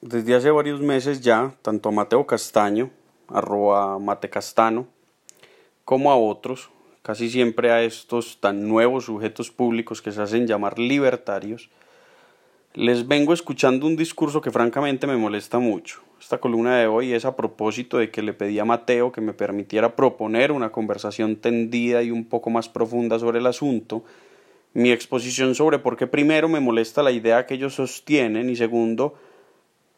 Desde hace varios meses ya, tanto a Mateo Castaño, arroba matecastano, como a otros, casi siempre a estos tan nuevos sujetos públicos que se hacen llamar libertarios, les vengo escuchando un discurso que francamente me molesta mucho. Esta columna de hoy es a propósito de que le pedí a Mateo que me permitiera proponer una conversación tendida y un poco más profunda sobre el asunto, mi exposición sobre por qué primero me molesta la idea que ellos sostienen y segundo,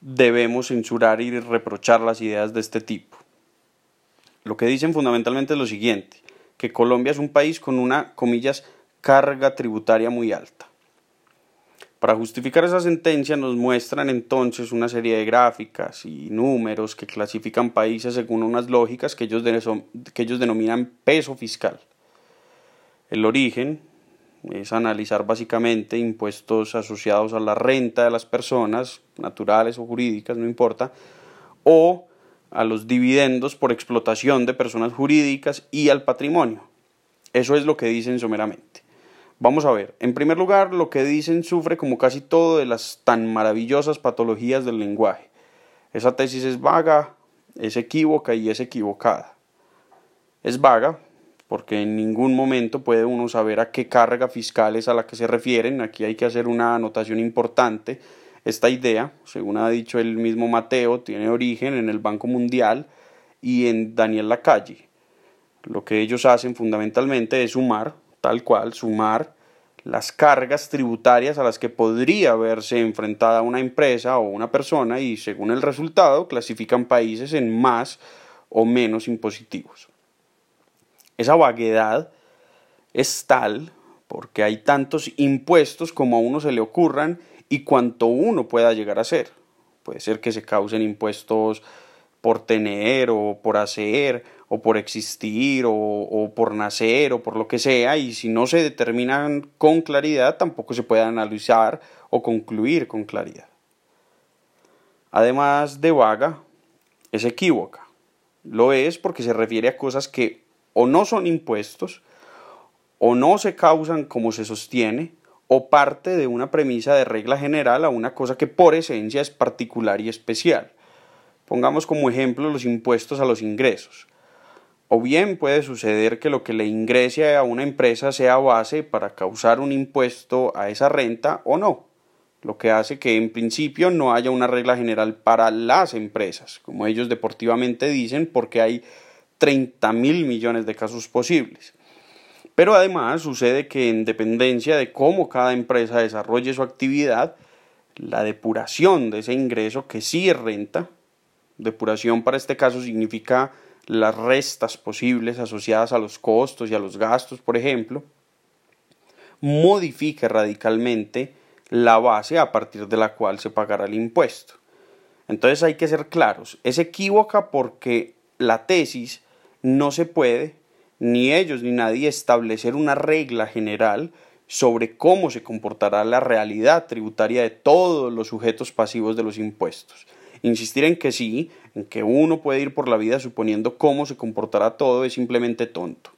debemos censurar y reprochar las ideas de este tipo. Lo que dicen fundamentalmente es lo siguiente, que Colombia es un país con una, comillas, carga tributaria muy alta. Para justificar esa sentencia nos muestran entonces una serie de gráficas y números que clasifican países según unas lógicas que ellos, que ellos denominan peso fiscal. El origen, es analizar básicamente impuestos asociados a la renta de las personas, naturales o jurídicas, no importa, o a los dividendos por explotación de personas jurídicas y al patrimonio. Eso es lo que dicen someramente. Vamos a ver, en primer lugar, lo que dicen sufre como casi todo de las tan maravillosas patologías del lenguaje. Esa tesis es vaga, es equívoca y es equivocada. Es vaga porque en ningún momento puede uno saber a qué carga fiscal es a la que se refieren. Aquí hay que hacer una anotación importante. Esta idea, según ha dicho el mismo Mateo, tiene origen en el Banco Mundial y en Daniel Lacalle. Lo que ellos hacen fundamentalmente es sumar, tal cual, sumar las cargas tributarias a las que podría verse enfrentada una empresa o una persona y según el resultado clasifican países en más o menos impositivos. Esa vaguedad es tal porque hay tantos impuestos como a uno se le ocurran y cuanto uno pueda llegar a ser. Puede ser que se causen impuestos por tener o por hacer o por existir o, o, por nacer o por lo que sea y si no se determinan con claridad tampoco se puede analizar o concluir con claridad. Además de vaga, es equívoca. Lo es porque se refiere a cosas que o no son impuestos, o no se causan como se sostiene, o parte de una premisa de regla general a una cosa que por esencia es particular y especial. Pongamos como ejemplo los impuestos a los ingresos. O bien puede suceder que lo que le ingrese a una empresa sea base para causar un impuesto a esa renta o no, lo que hace que en principio no haya una regla general para las empresas, como ellos deportivamente dicen, porque hay 30 mil millones de casos posibles. Pero además sucede que en dependencia de cómo cada empresa desarrolle su actividad, la depuración de ese ingreso que sí es renta, depuración para este caso significa las restas posibles asociadas a los costos y a los gastos, por ejemplo, modifica radicalmente la base a partir de la cual se pagará el impuesto. Entonces hay que ser claros, es equívoca porque la tesis no se puede, ni ellos ni nadie, establecer una regla general sobre cómo se comportará la realidad tributaria de todos los sujetos pasivos de los impuestos. Insistir en que sí, en que uno puede ir por la vida suponiendo cómo se comportará todo es simplemente tonto.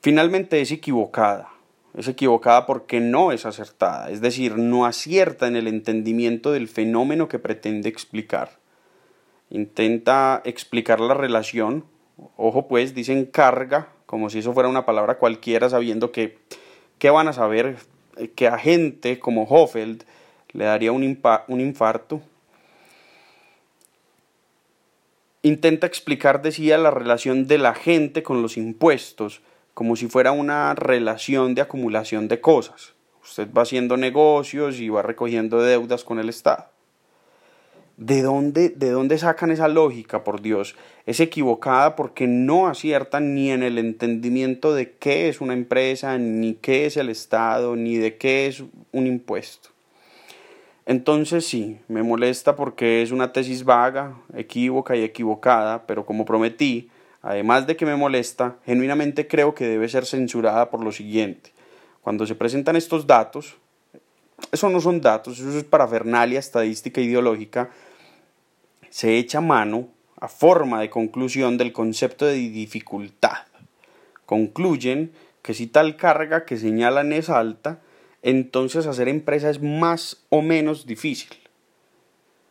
Finalmente es equivocada. Es equivocada porque no es acertada, es decir, no acierta en el entendimiento del fenómeno que pretende explicar. Intenta explicar la relación Ojo pues, dicen carga, como si eso fuera una palabra cualquiera, sabiendo que, ¿qué van a saber? Eh, que a gente como Hoffeld le daría un, un infarto. Intenta explicar, decía, la relación de la gente con los impuestos, como si fuera una relación de acumulación de cosas. Usted va haciendo negocios y va recogiendo deudas con el Estado. ¿De dónde, ¿De dónde sacan esa lógica, por Dios? Es equivocada porque no aciertan ni en el entendimiento de qué es una empresa, ni qué es el Estado, ni de qué es un impuesto. Entonces sí, me molesta porque es una tesis vaga, equívoca y equivocada, pero como prometí, además de que me molesta, genuinamente creo que debe ser censurada por lo siguiente. Cuando se presentan estos datos, eso no son datos, eso es parafernalia estadística ideológica, se echa mano a forma de conclusión del concepto de dificultad. Concluyen que si tal carga que señalan es alta, entonces hacer empresa es más o menos difícil.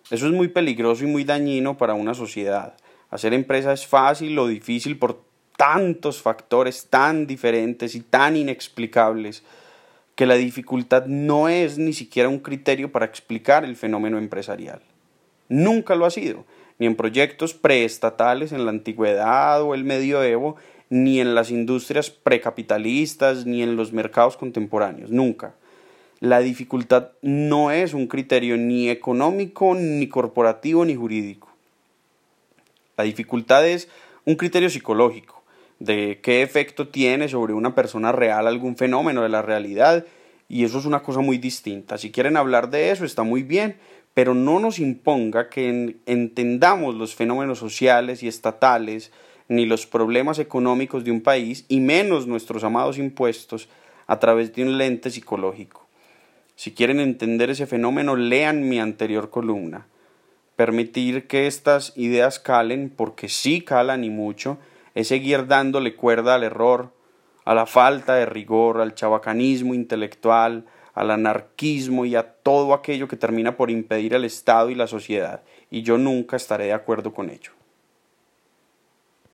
Eso es muy peligroso y muy dañino para una sociedad. Hacer empresa es fácil o difícil por tantos factores tan diferentes y tan inexplicables que la dificultad no es ni siquiera un criterio para explicar el fenómeno empresarial. Nunca lo ha sido, ni en proyectos preestatales en la antigüedad o el medioevo, ni en las industrias precapitalistas, ni en los mercados contemporáneos, nunca. La dificultad no es un criterio ni económico, ni corporativo, ni jurídico. La dificultad es un criterio psicológico, de qué efecto tiene sobre una persona real algún fenómeno de la realidad, y eso es una cosa muy distinta. Si quieren hablar de eso, está muy bien, pero no nos imponga que entendamos los fenómenos sociales y estatales, ni los problemas económicos de un país, y menos nuestros amados impuestos, a través de un lente psicológico. Si quieren entender ese fenómeno, lean mi anterior columna. Permitir que estas ideas calen, porque sí calan y mucho, es seguir dándole cuerda al error, a la falta de rigor, al chabacanismo intelectual, al anarquismo y a todo aquello que termina por impedir el Estado y la sociedad, y yo nunca estaré de acuerdo con ello.